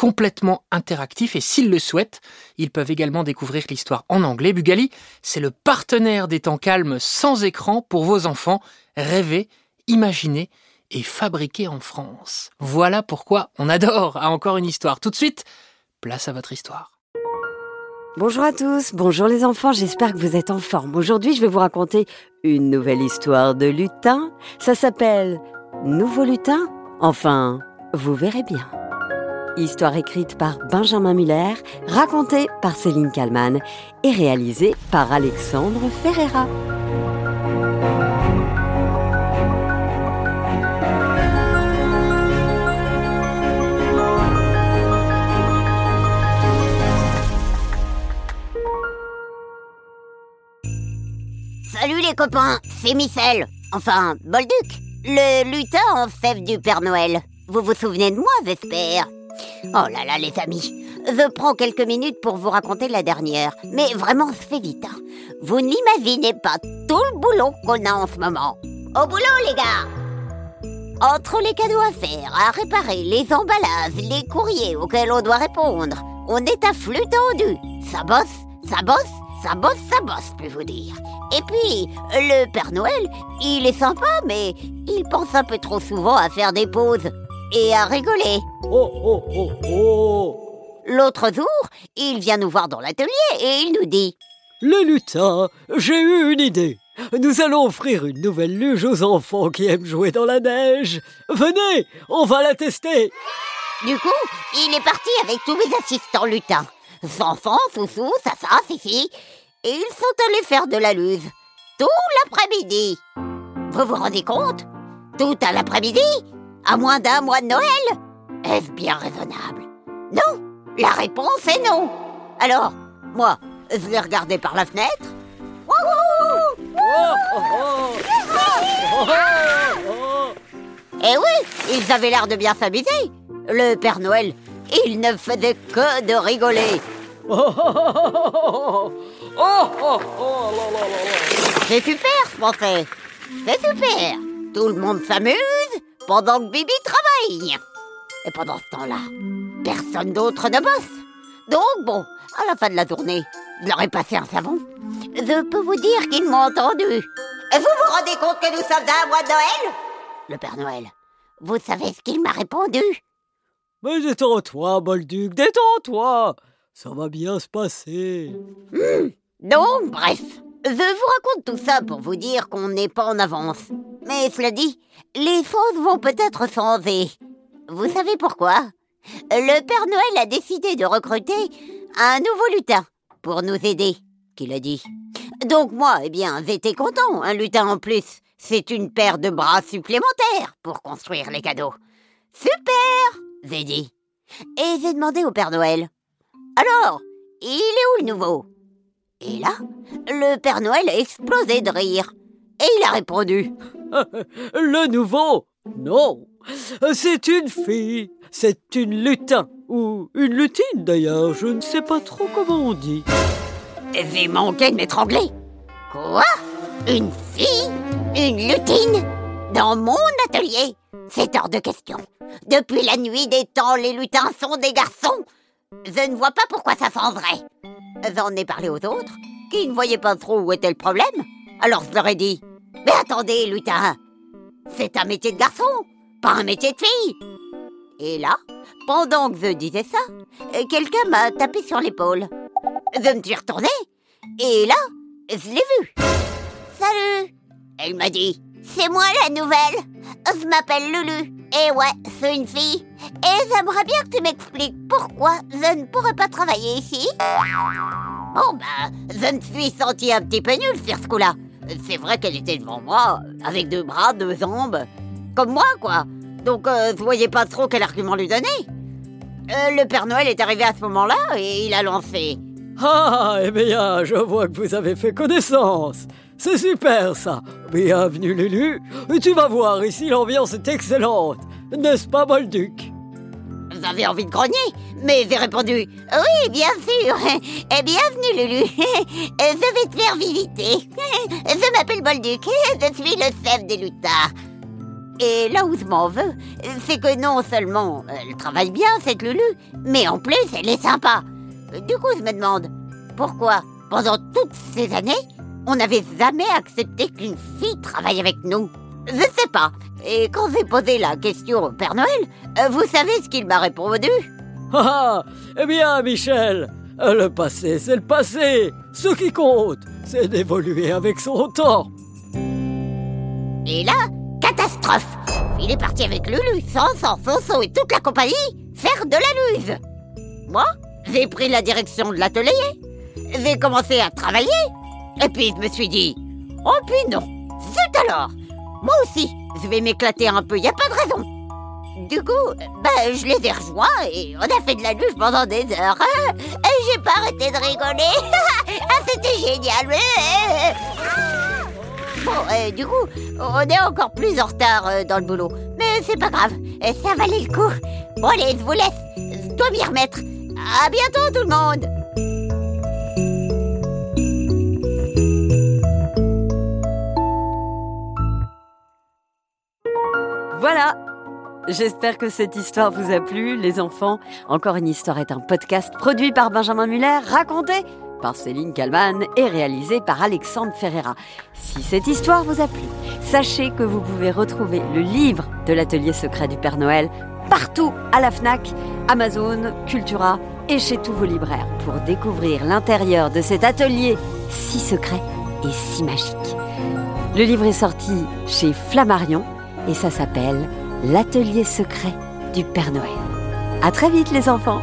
complètement interactifs et s'ils le souhaitent, ils peuvent également découvrir l'histoire en anglais. Bugali, c'est le partenaire des temps calmes sans écran pour vos enfants. Rêver, imaginer et fabriquer en France. Voilà pourquoi on adore à encore une histoire. Tout de suite, place à votre histoire. Bonjour à tous, bonjour les enfants, j'espère que vous êtes en forme. Aujourd'hui, je vais vous raconter une nouvelle histoire de lutin. Ça s'appelle Nouveau lutin Enfin, vous verrez bien. Histoire écrite par Benjamin Muller, racontée par Céline Kallmann et réalisée par Alexandre Ferreira. Salut les copains, c'est Michel, enfin Bolduc, le lutin en fève du Père Noël. Vous vous souvenez de moi, j'espère Oh là là les amis, je prends quelques minutes pour vous raconter la dernière, mais vraiment c'est vite. hein. Vous n'imaginez pas tout le boulot qu'on a en ce moment. Au boulot les gars Entre les cadeaux à faire, à réparer, les emballages, les courriers auxquels on doit répondre, on est à flux tendu. Ça bosse, ça bosse, ça bosse, ça bosse, peux vous dire. Et puis, le Père Noël, il est sympa, mais il pense un peu trop souvent à faire des pauses et à rigoler. Oh oh oh oh L'autre jour, il vient nous voir dans l'atelier et il nous dit Les lutins, j'ai eu une idée. Nous allons offrir une nouvelle luge aux enfants qui aiment jouer dans la neige. Venez, on va la tester. Du coup, il est parti avec tous mes assistants lutins. Enfants, Soussou, Sassa, Fifi. Et ils sont allés faire de la luge. Tout l'après-midi. Vous vous rendez compte? Tout à l'après-midi À moins d'un mois de Noël Est-ce bien raisonnable? Non La réponse est non. Alors, moi, je l'ai regardé par la fenêtre. Eh oui, ils avaient l'air de bien s'amuser. Le Père Noël, il ne faisait que de rigoler. C'est super, je pensais. C'est super. Tout le monde s'amuse pendant que Bibi travaille. Et pendant ce temps-là, personne d'autre ne bosse. Donc bon, à la fin de la journée, je leur ai passé un savon. Je peux vous dire qu'ils m'ont entendu. Et vous vous rendez compte que nous sommes à un mois de Noël? Le Père Noël, vous savez ce qu'il m'a répondu? Mais détends-toi, Bolduc, détends-toi. Ça va bien se passer. Donc, bref, je vous raconte tout ça pour vous dire qu'on n'est pas en avance. Mais cela dit, les choses vont peut-être changer. Vous savez pourquoi? Le Père Noël a décidé de recruter un nouveau lutin pour nous aider, qu'il a dit. Donc moi, eh bien, j'étais content, un lutin en plus. C'est une paire de bras supplémentaires pour construire les cadeaux. Super j'ai dit. Et j'ai demandé au Père Noël. Alors, il est où le nouveau? Et là, le Père Noël a explosé de rire. Et il a répondu. Le nouveau? Non, c'est une fille. C'est une lutin. Ou une lutine d'ailleurs, je ne sais pas trop comment on dit. De m'étrangler. Quoi? Une fille Une lutine? Dans mon atelier C'est hors de question. Depuis la nuit des temps, les lutins sont des garçons. Je ne vois pas pourquoi ça changerait. J'en ai parlé aux autres, qui ne voyaient pas trop où était le problème. Alors je leur ai dit Mais attendez, lutin C'est un métier de garçon, pas un métier de fille Et là, pendant que je disais ça, euh, quelqu'un m'a tapé sur l'épaule. Je me suis retournée, et là, je l'ai vue. Salut Elle m'a dit C'est moi la nouvelle Je m'appelle Lulu. Eh ouais, c'est une fille. Et j'aimerais bien que tu m'expliques pourquoi je ne pourrais pas travailler ici. Bon, bah, je me suis sentie un petit peu nulle sur ce coup-là. C'est vrai qu'elle était devant moi, avec deux bras, deux jambes. Comme moi, quoi. Donc, euh, je voyais pas trop quel argument lui donner. Euh, le Père Noël est arrivé à ce moment-là et il a lancé. Ah, eh bien, je vois que vous avez fait connaissance. C'est super ça. Bienvenue Lulu. Tu vas voir, ici l'ambiance est excellente. N'est-ce pas, Bolduc? Vous avez envie de grogner Mais j'ai répondu Oui, bien sûr. Et bienvenue Lulu. Je vais te faire visiter. Je m'appelle Bolduc. Je suis le chef des lutins. Et là où je m'en veux, c'est que non seulement elle travaille bien, cette Lulu, mais en plus elle est sympa. Du coup, je me demande, pourquoi, pendant toutes ces années, on n'avait jamais accepté qu'une fille travaille avec nous? Je sais pas. Et quand j'ai posé la question au Père Noël, euh, vous savez ce qu'il m'a répondu? Ah, eh bien, Michel, le passé, c'est le passé. Ce qui compte, c'est d'évoluer avec son temps. Et là, Il est parti avec Lulu, Sansan, Fonso et toute la compagnie faire de la luse. Moi, j'ai pris la direction de l'atelier. J'ai commencé à travailler. Et puis je me suis dit, oh puis non, zut alors Moi aussi, je vais m'éclater un peu, y a pas de raison. Du coup, bah, je les ai rejoints et on a fait de la luge pendant des heures. Et j'ai pas arrêté de rigoler. ah, c'était génial. Bon, euh, du coup, on est encore plus en retard euh, dans le boulot. Mais c'est pas grave, euh, ça valait le coup. Bon, allez, je vous laisse. Je dois m'y remettre. À bientôt, tout le monde. Voilà J'espère que cette histoire vous a plu, les enfants. Encore une histoire est un podcast produit par Benjamin Muller, raconté par Céline Kalman et réalisé par Alexandre Ferreira. Si cette histoire vous a plu, sachez que vous pouvez retrouver le livre de l'atelier secret du Père Noël partout à la FNAC, Amazon, Cultura et chez tous vos libraires pour découvrir l'intérieur de cet atelier si secret et si magique. Le livre est sorti chez Flammarion et ça s'appelle L'atelier secret du Père Noël. À très vite les enfants